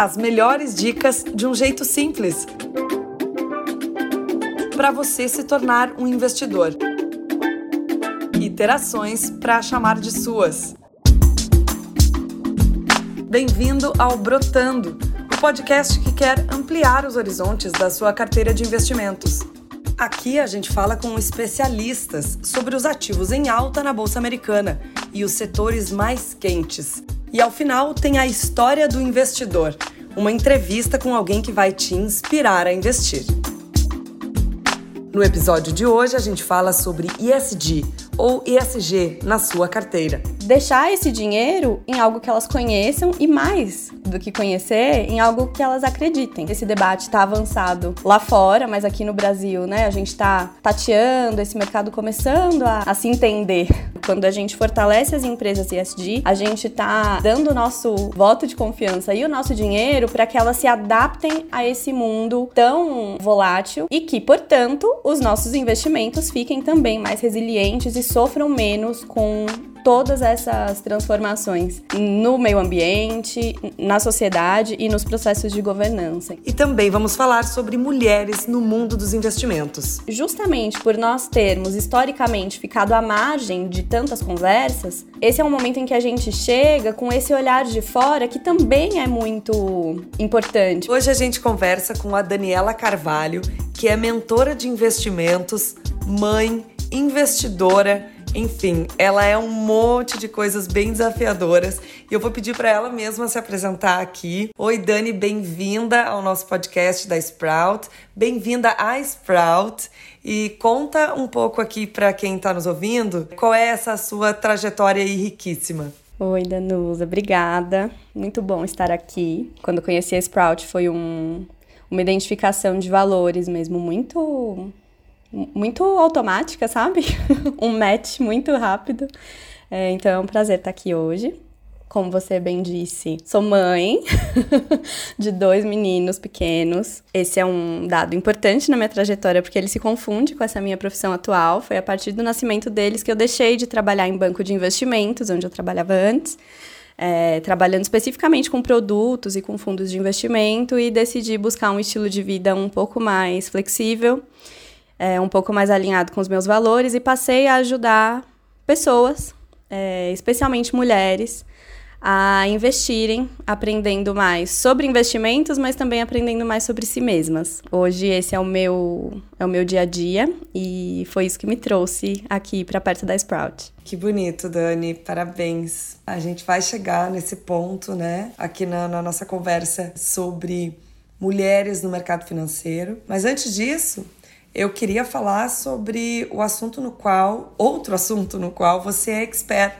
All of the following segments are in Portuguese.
as melhores dicas de um jeito simples para você se tornar um investidor. Iterações para chamar de suas. Bem-vindo ao Brotando, o podcast que quer ampliar os horizontes da sua carteira de investimentos. Aqui a gente fala com especialistas sobre os ativos em alta na Bolsa Americana e os setores mais quentes. E ao final tem a história do investidor, uma entrevista com alguém que vai te inspirar a investir. No episódio de hoje a gente fala sobre ESG ou ESG na sua carteira. Deixar esse dinheiro em algo que elas conheçam e mais do que conhecer, em algo que elas acreditem. Esse debate está avançado lá fora, mas aqui no Brasil, né, a gente está tateando esse mercado começando a, a se entender. Quando a gente fortalece as empresas ESG, a gente está dando o nosso voto de confiança e o nosso dinheiro para que elas se adaptem a esse mundo tão volátil e que, portanto, os nossos investimentos fiquem também mais resilientes e sofram menos com todas essas transformações no meio ambiente, na sociedade e nos processos de governança. E também vamos falar sobre mulheres no mundo dos investimentos. Justamente por nós termos historicamente ficado à margem de tantas conversas, esse é um momento em que a gente chega com esse olhar de fora que também é muito importante. Hoje a gente conversa com a Daniela Carvalho, que é mentora de investimentos, mãe, investidora enfim, ela é um monte de coisas bem desafiadoras e eu vou pedir para ela mesma se apresentar aqui. Oi, Dani, bem-vinda ao nosso podcast da Sprout. Bem-vinda à Sprout e conta um pouco aqui para quem está nos ouvindo qual é essa sua trajetória aí riquíssima. Oi, Danusa, obrigada. Muito bom estar aqui. Quando conheci a Sprout foi um, uma identificação de valores mesmo muito muito automática, sabe? um match muito rápido. É, então é um prazer estar aqui hoje. Como você bem disse, sou mãe de dois meninos pequenos. Esse é um dado importante na minha trajetória porque ele se confunde com essa minha profissão atual. Foi a partir do nascimento deles que eu deixei de trabalhar em banco de investimentos, onde eu trabalhava antes, é, trabalhando especificamente com produtos e com fundos de investimento, e decidi buscar um estilo de vida um pouco mais flexível é, um pouco mais alinhado com os meus valores e passei a ajudar pessoas, é, especialmente mulheres, a investirem, aprendendo mais sobre investimentos, mas também aprendendo mais sobre si mesmas. Hoje esse é o meu é o meu dia a dia e foi isso que me trouxe aqui para perto da Sprout. Que bonito, Dani. Parabéns. A gente vai chegar nesse ponto, né, aqui na, na nossa conversa sobre mulheres no mercado financeiro. Mas antes disso, eu queria falar sobre o assunto no qual, outro assunto no qual você é expert,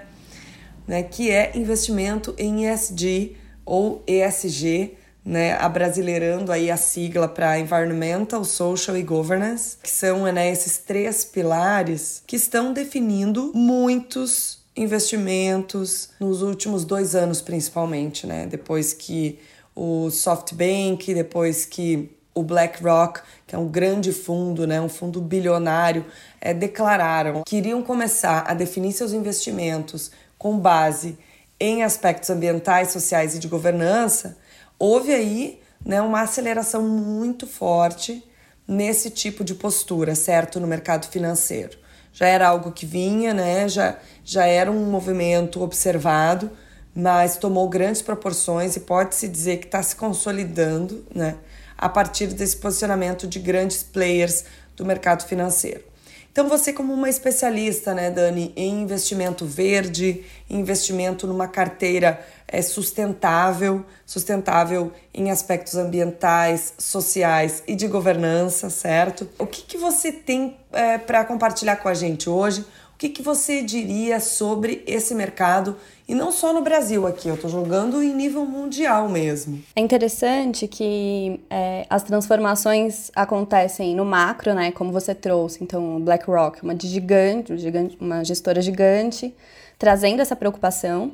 né, que é investimento em ESG ou ESG, né, abrasileirando aí a sigla para Environmental, Social e Governance, que são né, esses três pilares que estão definindo muitos investimentos nos últimos dois anos, principalmente, né, depois que o SoftBank, depois que o BlackRock, que é um grande fundo, né, um fundo bilionário, é, declararam que iriam começar a definir seus investimentos com base em aspectos ambientais, sociais e de governança, houve aí né, uma aceleração muito forte nesse tipo de postura, certo, no mercado financeiro. Já era algo que vinha, né, já, já era um movimento observado, mas tomou grandes proporções e pode-se dizer que está se consolidando, né? A partir desse posicionamento de grandes players do mercado financeiro. Então, você, como uma especialista, né, Dani, em investimento verde, investimento numa carteira é, sustentável, sustentável em aspectos ambientais, sociais e de governança, certo? O que, que você tem é, para compartilhar com a gente hoje? Que, que você diria sobre esse mercado e não só no Brasil aqui, eu estou jogando em nível mundial mesmo. É interessante que é, as transformações acontecem no macro, né? Como você trouxe. Então, BlackRock, uma gigante, uma gestora gigante, trazendo essa preocupação.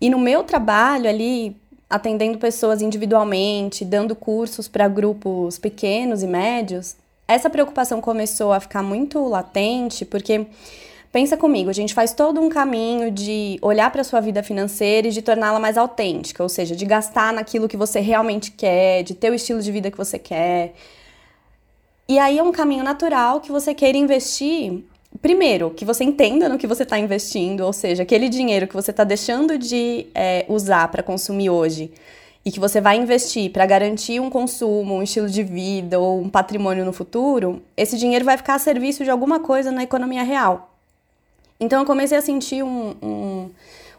E no meu trabalho ali, atendendo pessoas individualmente, dando cursos para grupos pequenos e médios, essa preocupação começou a ficar muito latente, porque Pensa comigo, a gente faz todo um caminho de olhar para sua vida financeira e de torná-la mais autêntica, ou seja, de gastar naquilo que você realmente quer, de ter o estilo de vida que você quer. E aí é um caminho natural que você queira investir primeiro, que você entenda no que você está investindo, ou seja, aquele dinheiro que você está deixando de é, usar para consumir hoje e que você vai investir para garantir um consumo, um estilo de vida ou um patrimônio no futuro, esse dinheiro vai ficar a serviço de alguma coisa na economia real. Então eu comecei a sentir um, um,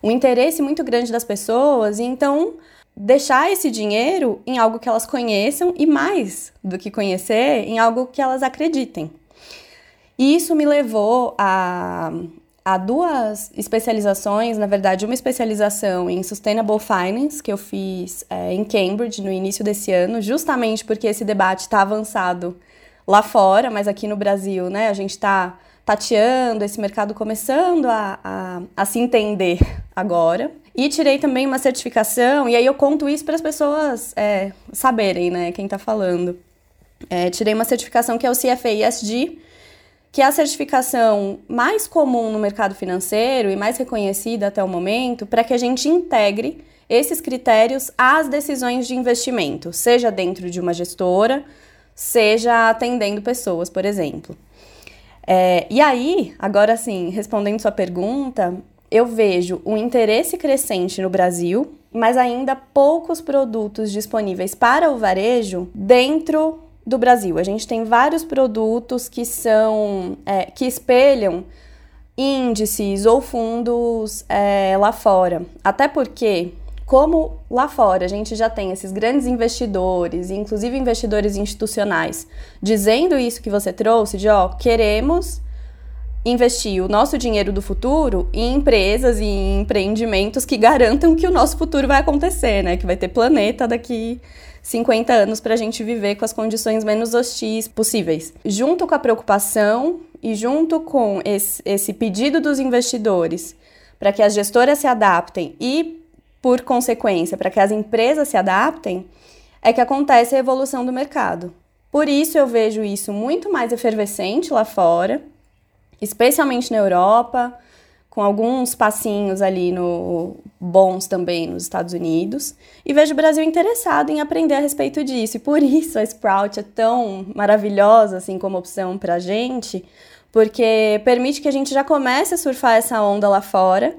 um interesse muito grande das pessoas e então deixar esse dinheiro em algo que elas conheçam e mais do que conhecer, em algo que elas acreditem. E isso me levou a, a duas especializações, na verdade, uma especialização em Sustainable Finance, que eu fiz é, em Cambridge no início desse ano, justamente porque esse debate está avançado lá fora, mas aqui no Brasil, né, a gente está tateando esse mercado começando a, a, a se entender agora. E tirei também uma certificação, e aí eu conto isso para as pessoas é, saberem, né, quem está falando. É, tirei uma certificação que é o CFA ESG, que é a certificação mais comum no mercado financeiro e mais reconhecida até o momento, para que a gente integre esses critérios às decisões de investimento, seja dentro de uma gestora, seja atendendo pessoas, por exemplo. É, e aí, agora sim, respondendo sua pergunta, eu vejo um interesse crescente no Brasil, mas ainda poucos produtos disponíveis para o varejo dentro do Brasil. A gente tem vários produtos que são é, que espelham índices ou fundos é, lá fora. Até porque, como lá fora a gente já tem esses grandes investidores, inclusive investidores institucionais, dizendo isso que você trouxe, de ó, queremos investir o nosso dinheiro do futuro em empresas e em empreendimentos que garantam que o nosso futuro vai acontecer, né? Que vai ter planeta daqui 50 anos para a gente viver com as condições menos hostis possíveis. Junto com a preocupação e junto com esse, esse pedido dos investidores para que as gestoras se adaptem e, por consequência, para que as empresas se adaptem, é que acontece a evolução do mercado. Por isso eu vejo isso muito mais efervescente lá fora, especialmente na Europa, com alguns passinhos ali no bons também nos Estados Unidos, e vejo o Brasil interessado em aprender a respeito disso. E por isso a Sprout é tão maravilhosa assim como opção para a gente, porque permite que a gente já comece a surfar essa onda lá fora,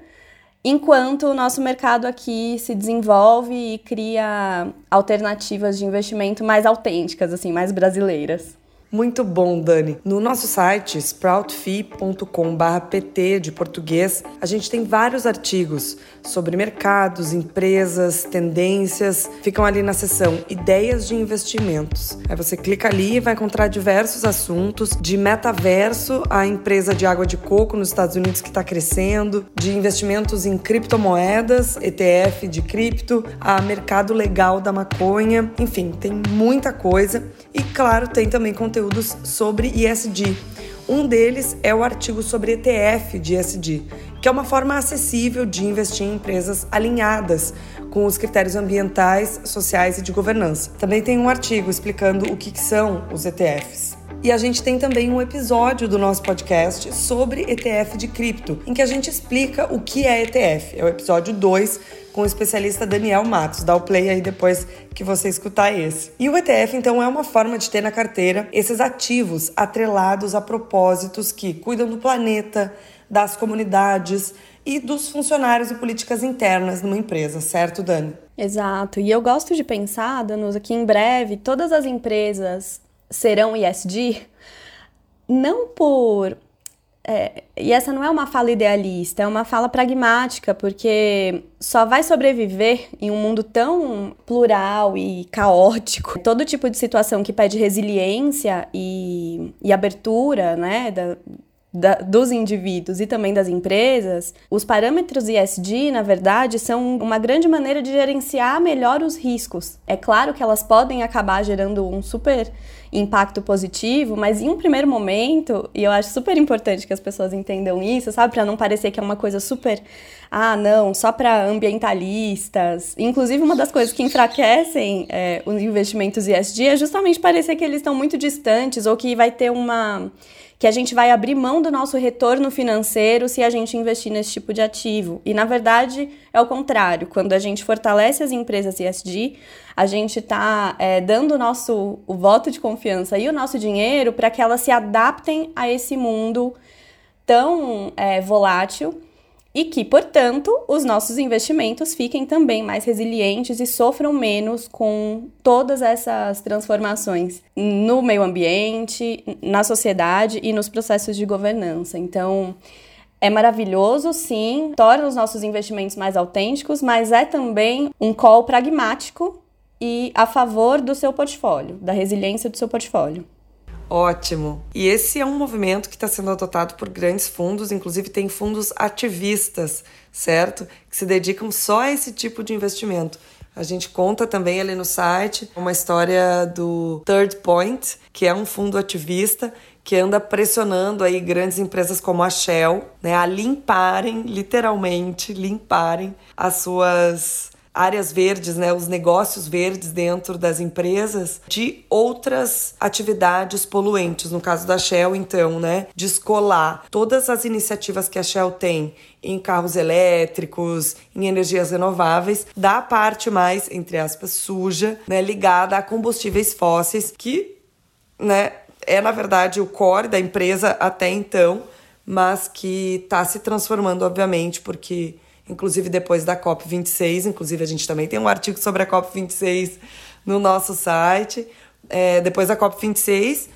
enquanto o nosso mercado aqui se desenvolve e cria alternativas de investimento mais autênticas, assim, mais brasileiras. Muito bom, Dani. No nosso site sproutfi.com/pt de português, a gente tem vários artigos sobre mercados, empresas, tendências. Ficam ali na seção Ideias de investimentos. Aí você clica ali e vai encontrar diversos assuntos, de metaverso, a empresa de água de coco nos Estados Unidos que está crescendo, de investimentos em criptomoedas, ETF de cripto, a mercado legal da maconha. Enfim, tem muita coisa. E claro, tem também conteúdos sobre ISD. Um deles é o artigo sobre ETF de ISD, que é uma forma acessível de investir em empresas alinhadas com os critérios ambientais, sociais e de governança. Também tem um artigo explicando o que são os ETFs. E a gente tem também um episódio do nosso podcast sobre ETF de cripto, em que a gente explica o que é ETF. É o episódio 2 com o especialista Daniel Matos. Dá o play aí depois que você escutar esse. E o ETF, então, é uma forma de ter na carteira esses ativos atrelados a propósitos que cuidam do planeta, das comunidades e dos funcionários e políticas internas numa empresa, certo, Dani? Exato. E eu gosto de pensar, Danusa, que em breve todas as empresas serão ESG, não por é, e essa não é uma fala idealista, é uma fala pragmática, porque só vai sobreviver em um mundo tão plural e caótico. Todo tipo de situação que pede resiliência e, e abertura, né, da, da, dos indivíduos e também das empresas, os parâmetros ESG, na verdade, são uma grande maneira de gerenciar melhor os riscos. É claro que elas podem acabar gerando um super impacto positivo, mas em um primeiro momento, e eu acho super importante que as pessoas entendam isso, sabe, para não parecer que é uma coisa super, ah, não, só para ambientalistas. Inclusive, uma das coisas que enfraquecem é, os investimentos ESG é justamente parecer que eles estão muito distantes ou que vai ter uma que a gente vai abrir mão do nosso retorno financeiro se a gente investir nesse tipo de ativo. E na verdade é o contrário. Quando a gente fortalece as empresas ESG, a gente está é, dando o nosso o voto de confiança e o nosso dinheiro para que elas se adaptem a esse mundo tão é, volátil e que, portanto, os nossos investimentos fiquem também mais resilientes e sofram menos com todas essas transformações no meio ambiente, na sociedade e nos processos de governança. Então, é maravilhoso, sim, torna os nossos investimentos mais autênticos, mas é também um call pragmático e a favor do seu portfólio, da resiliência do seu portfólio. Ótimo. E esse é um movimento que está sendo adotado por grandes fundos, inclusive tem fundos ativistas, certo? Que se dedicam só a esse tipo de investimento. A gente conta também ali no site uma história do Third Point, que é um fundo ativista que anda pressionando aí grandes empresas como a Shell, né, a limparem, literalmente, limparem as suas áreas verdes, né, os negócios verdes dentro das empresas de outras atividades poluentes. No caso da Shell, então, né, descolar todas as iniciativas que a Shell tem em carros elétricos, em energias renováveis, da parte mais, entre aspas, suja, né, ligada a combustíveis fósseis, que, né, é na verdade o core da empresa até então, mas que está se transformando, obviamente, porque inclusive depois da COP26. Inclusive, a gente também tem um artigo sobre a COP26 no nosso site. É, depois da COP26,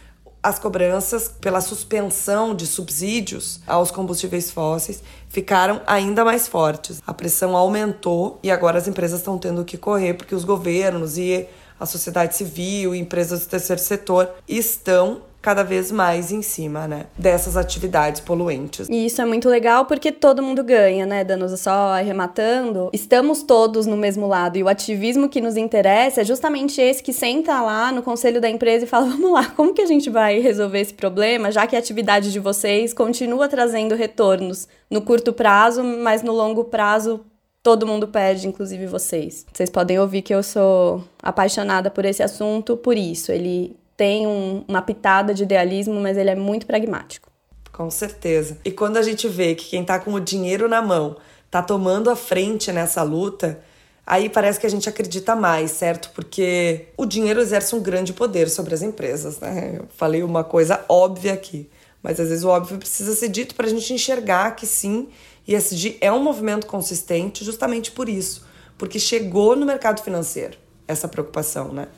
as cobranças pela suspensão de subsídios aos combustíveis fósseis ficaram ainda mais fortes. A pressão aumentou e agora as empresas estão tendo que correr porque os governos e a sociedade civil empresas do terceiro setor estão cada vez mais em cima, né, dessas atividades poluentes. E isso é muito legal porque todo mundo ganha, né, Danusa? Só arrematando, estamos todos no mesmo lado e o ativismo que nos interessa é justamente esse que senta lá no conselho da empresa e fala: vamos lá, como que a gente vai resolver esse problema, já que a atividade de vocês continua trazendo retornos no curto prazo, mas no longo prazo todo mundo perde, inclusive vocês. Vocês podem ouvir que eu sou apaixonada por esse assunto por isso. Ele tem um, uma pitada de idealismo, mas ele é muito pragmático. Com certeza. E quando a gente vê que quem está com o dinheiro na mão está tomando a frente nessa luta, aí parece que a gente acredita mais, certo? Porque o dinheiro exerce um grande poder sobre as empresas, né? Eu falei uma coisa óbvia aqui, mas às vezes o óbvio precisa ser dito para a gente enxergar que sim, ESG é um movimento consistente justamente por isso, porque chegou no mercado financeiro essa preocupação, né?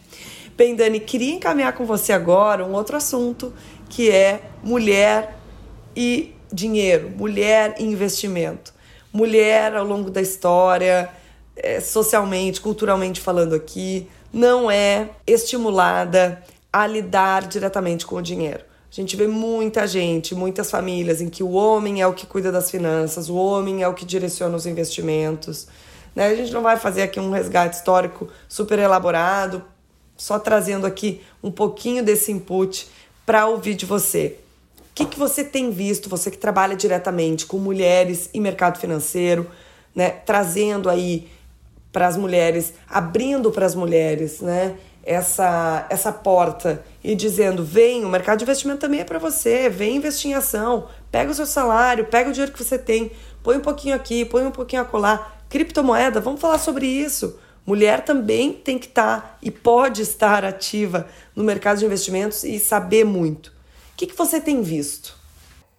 Bem, Dani, queria encaminhar com você agora um outro assunto que é mulher e dinheiro, mulher e investimento. Mulher ao longo da história, é, socialmente, culturalmente falando aqui, não é estimulada a lidar diretamente com o dinheiro. A gente vê muita gente, muitas famílias em que o homem é o que cuida das finanças, o homem é o que direciona os investimentos. Né? A gente não vai fazer aqui um resgate histórico super elaborado, só trazendo aqui um pouquinho desse input para ouvir de você. O que, que você tem visto, você que trabalha diretamente com mulheres e mercado financeiro, né, trazendo aí para as mulheres, abrindo para as mulheres, né, essa, essa porta e dizendo: vem, o mercado de investimento também é para você, vem investir em ação, pega o seu salário, pega o dinheiro que você tem, põe um pouquinho aqui, põe um pouquinho acolá, criptomoeda, vamos falar sobre isso. Mulher também tem que estar tá, e pode estar ativa no mercado de investimentos e saber muito. O que, que você tem visto?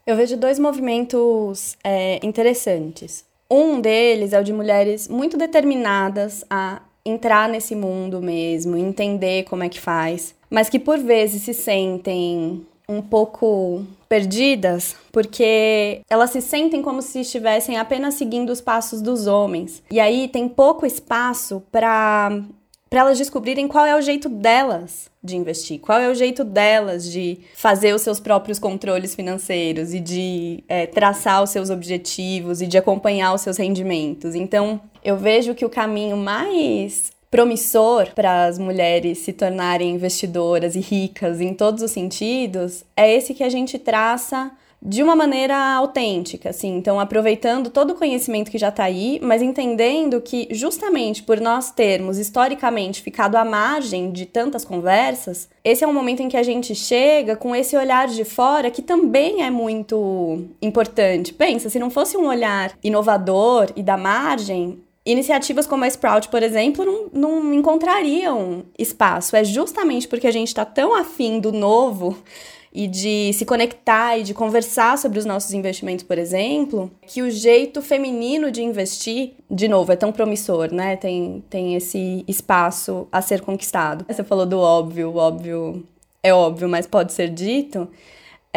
Eu vejo dois movimentos é, interessantes. Um deles é o de mulheres muito determinadas a entrar nesse mundo mesmo, entender como é que faz, mas que por vezes se sentem um pouco perdidas, porque elas se sentem como se estivessem apenas seguindo os passos dos homens. E aí tem pouco espaço para para elas descobrirem qual é o jeito delas de investir, qual é o jeito delas de fazer os seus próprios controles financeiros e de é, traçar os seus objetivos e de acompanhar os seus rendimentos. Então, eu vejo que o caminho mais promissor para as mulheres se tornarem investidoras e ricas em todos os sentidos é esse que a gente traça de uma maneira autêntica, assim. Então, aproveitando todo o conhecimento que já está aí, mas entendendo que, justamente por nós termos historicamente ficado à margem de tantas conversas, esse é um momento em que a gente chega com esse olhar de fora que também é muito importante. Pensa, se não fosse um olhar inovador e da margem, Iniciativas como a Sprout, por exemplo, não, não encontrariam espaço. É justamente porque a gente está tão afim do novo e de se conectar e de conversar sobre os nossos investimentos, por exemplo, que o jeito feminino de investir, de novo, é tão promissor, né? Tem, tem esse espaço a ser conquistado. Você falou do óbvio, o óbvio é óbvio, mas pode ser dito.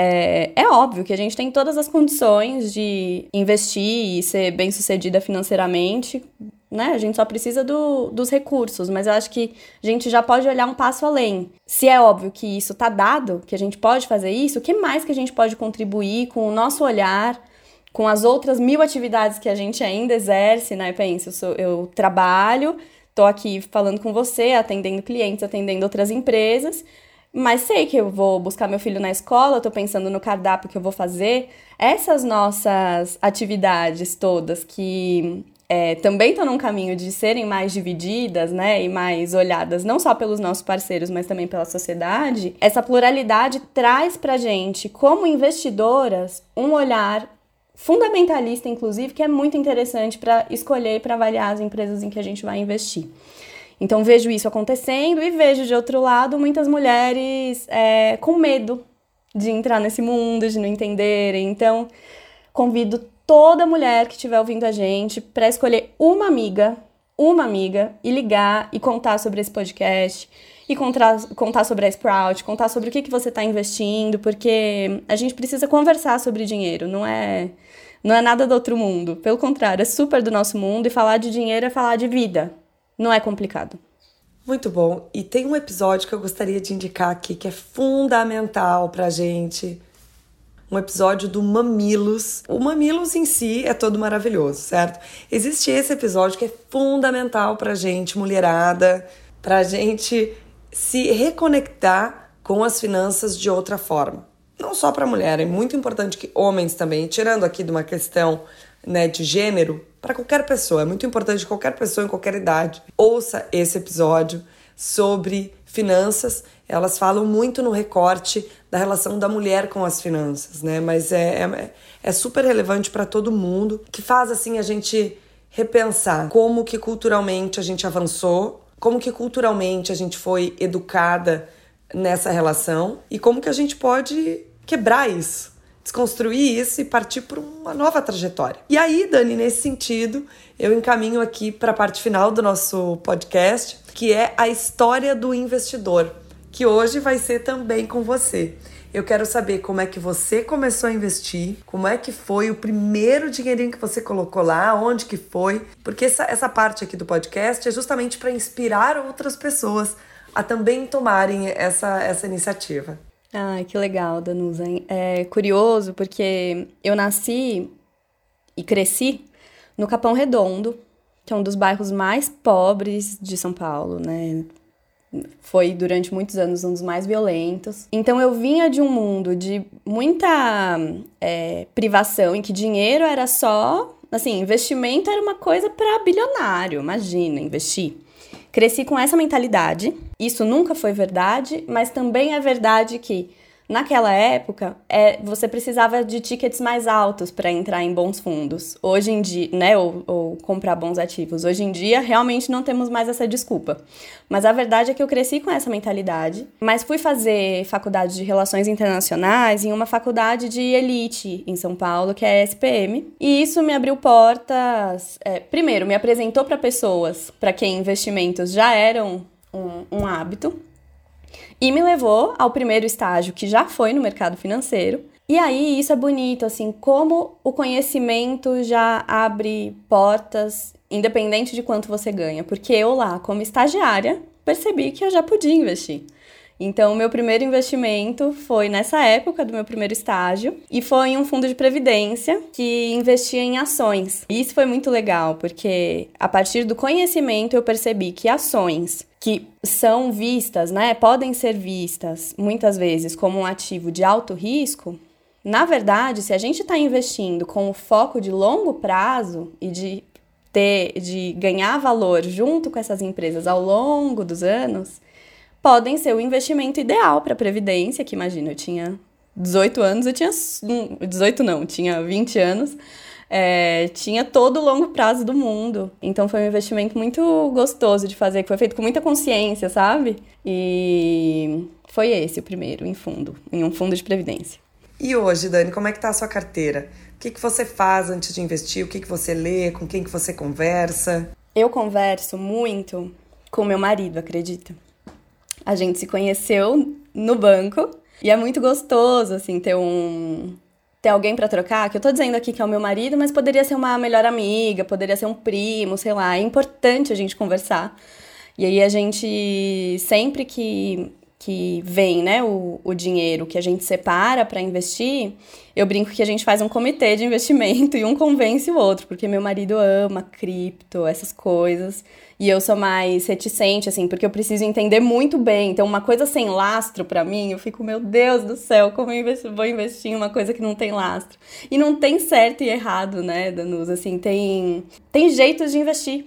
É, é óbvio que a gente tem todas as condições de investir e ser bem sucedida financeiramente, né? A gente só precisa do, dos recursos, mas eu acho que a gente já pode olhar um passo além. Se é óbvio que isso está dado, que a gente pode fazer isso, o que mais que a gente pode contribuir com o nosso olhar, com as outras mil atividades que a gente ainda exerce, né? Pensa, eu, sou, eu trabalho, estou aqui falando com você, atendendo clientes, atendendo outras empresas, mas sei que eu vou buscar meu filho na escola, estou pensando no cardápio que eu vou fazer. Essas nossas atividades todas que é, também estão num caminho de serem mais divididas, né, e mais olhadas não só pelos nossos parceiros, mas também pela sociedade, essa pluralidade traz para gente, como investidoras, um olhar fundamentalista, inclusive, que é muito interessante para escolher e para avaliar as empresas em que a gente vai investir. Então vejo isso acontecendo e vejo de outro lado muitas mulheres é, com medo de entrar nesse mundo, de não entenderem. Então convido toda mulher que estiver ouvindo a gente para escolher uma amiga, uma amiga, e ligar e contar sobre esse podcast, e contar, contar sobre a Sprout, contar sobre o que, que você está investindo, porque a gente precisa conversar sobre dinheiro, não é, não é nada do outro mundo. Pelo contrário, é super do nosso mundo, e falar de dinheiro é falar de vida. Não é complicado. Muito bom. E tem um episódio que eu gostaria de indicar aqui que é fundamental pra gente um episódio do Mamilos. O Mamilos em si é todo maravilhoso, certo? Existe esse episódio que é fundamental pra gente, mulherada, pra gente se reconectar com as finanças de outra forma. Não só para mulher, é muito importante que homens também, tirando aqui de uma questão né, de gênero, para qualquer pessoa, é muito importante que qualquer pessoa em qualquer idade ouça esse episódio sobre finanças. Elas falam muito no recorte da relação da mulher com as finanças, né? Mas é, é, é super relevante para todo mundo, que faz assim a gente repensar como que culturalmente a gente avançou, como que culturalmente a gente foi educada nessa relação e como que a gente pode quebrar isso, desconstruir isso e partir para uma nova trajetória. E aí, Dani, nesse sentido, eu encaminho aqui para a parte final do nosso podcast, que é a história do investidor que hoje vai ser também com você. Eu quero saber como é que você começou a investir, como é que foi o primeiro dinheirinho que você colocou lá, onde que foi, porque essa, essa parte aqui do podcast é justamente para inspirar outras pessoas a também tomarem essa, essa iniciativa. Ai, que legal, Danusa. É curioso porque eu nasci e cresci no Capão Redondo, que é um dos bairros mais pobres de São Paulo, né? foi durante muitos anos um dos mais violentos. Então eu vinha de um mundo de muita é, privação, em que dinheiro era só. Assim, investimento era uma coisa para bilionário, imagina, investir. Cresci com essa mentalidade. Isso nunca foi verdade, mas também é verdade que Naquela época, é, você precisava de tickets mais altos para entrar em bons fundos. Hoje em dia, né, ou, ou, comprar bons ativos. Hoje em dia, realmente não temos mais essa desculpa. Mas a verdade é que eu cresci com essa mentalidade, mas fui fazer faculdade de Relações Internacionais em uma faculdade de elite em São Paulo, que é a SPM. E isso me abriu portas. É, primeiro, me apresentou para pessoas para quem investimentos já eram um, um hábito e me levou ao primeiro estágio, que já foi no mercado financeiro. E aí isso é bonito, assim, como o conhecimento já abre portas, independente de quanto você ganha. Porque eu lá, como estagiária, percebi que eu já podia investir. Então, o meu primeiro investimento foi nessa época do meu primeiro estágio e foi em um fundo de previdência que investia em ações. E isso foi muito legal, porque a partir do conhecimento eu percebi que ações que são vistas, né, podem ser vistas muitas vezes como um ativo de alto risco, Na verdade, se a gente está investindo com o foco de longo prazo e de ter, de ganhar valor junto com essas empresas ao longo dos anos, podem ser o investimento ideal para a Previdência, que imagina, eu tinha 18 anos, eu tinha. 18 não, tinha 20 anos. É, tinha todo o longo prazo do mundo. Então foi um investimento muito gostoso de fazer, que foi feito com muita consciência, sabe? E foi esse o primeiro, em fundo, em um fundo de previdência. E hoje, Dani, como é que tá a sua carteira? O que, que você faz antes de investir? O que, que você lê? Com quem que você conversa? Eu converso muito com meu marido, acredita? A gente se conheceu no banco e é muito gostoso, assim, ter um. ter alguém para trocar. Que eu tô dizendo aqui que é o meu marido, mas poderia ser uma melhor amiga, poderia ser um primo, sei lá. É importante a gente conversar. E aí a gente, sempre que que vem, né, o, o dinheiro que a gente separa para investir, eu brinco que a gente faz um comitê de investimento e um convence o outro, porque meu marido ama cripto, essas coisas, e eu sou mais reticente, assim, porque eu preciso entender muito bem. Então, uma coisa sem lastro para mim, eu fico, meu Deus do céu, como eu vou investir em uma coisa que não tem lastro? E não tem certo e errado, né, Danus? Assim, tem, tem jeitos de investir.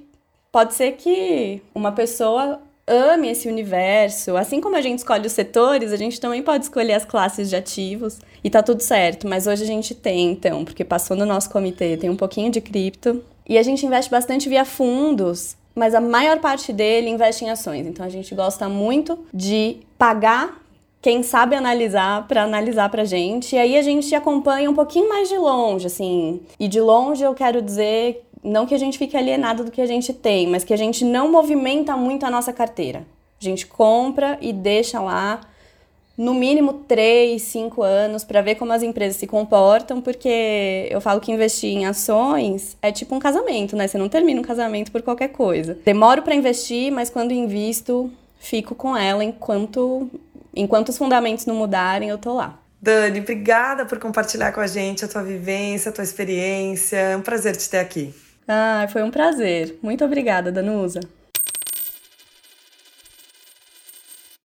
Pode ser que uma pessoa ame esse universo. Assim como a gente escolhe os setores, a gente também pode escolher as classes de ativos e tá tudo certo. Mas hoje a gente tem, então, porque passou no nosso comitê, tem um pouquinho de cripto. E a gente investe bastante via fundos, mas a maior parte dele investe em ações. Então a gente gosta muito de pagar quem sabe analisar para analisar pra gente. E aí a gente acompanha um pouquinho mais de longe, assim. E de longe eu quero dizer não que a gente fique alienado do que a gente tem, mas que a gente não movimenta muito a nossa carteira. A gente compra e deixa lá no mínimo 3, 5 anos para ver como as empresas se comportam, porque eu falo que investir em ações é tipo um casamento, né? Você não termina um casamento por qualquer coisa. Demoro para investir, mas quando invisto, fico com ela enquanto enquanto os fundamentos não mudarem, eu tô lá. Dani, obrigada por compartilhar com a gente a tua vivência, a tua experiência. É um prazer te ter aqui. Ah, foi um prazer. Muito obrigada, Danusa.